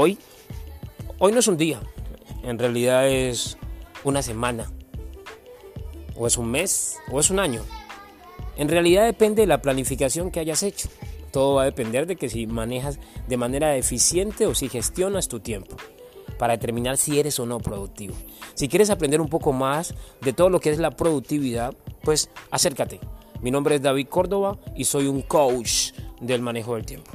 Hoy, hoy no es un día, en realidad es una semana, o es un mes, o es un año. En realidad depende de la planificación que hayas hecho. Todo va a depender de que si manejas de manera eficiente o si gestionas tu tiempo para determinar si eres o no productivo. Si quieres aprender un poco más de todo lo que es la productividad, pues acércate. Mi nombre es David Córdoba y soy un coach del manejo del tiempo.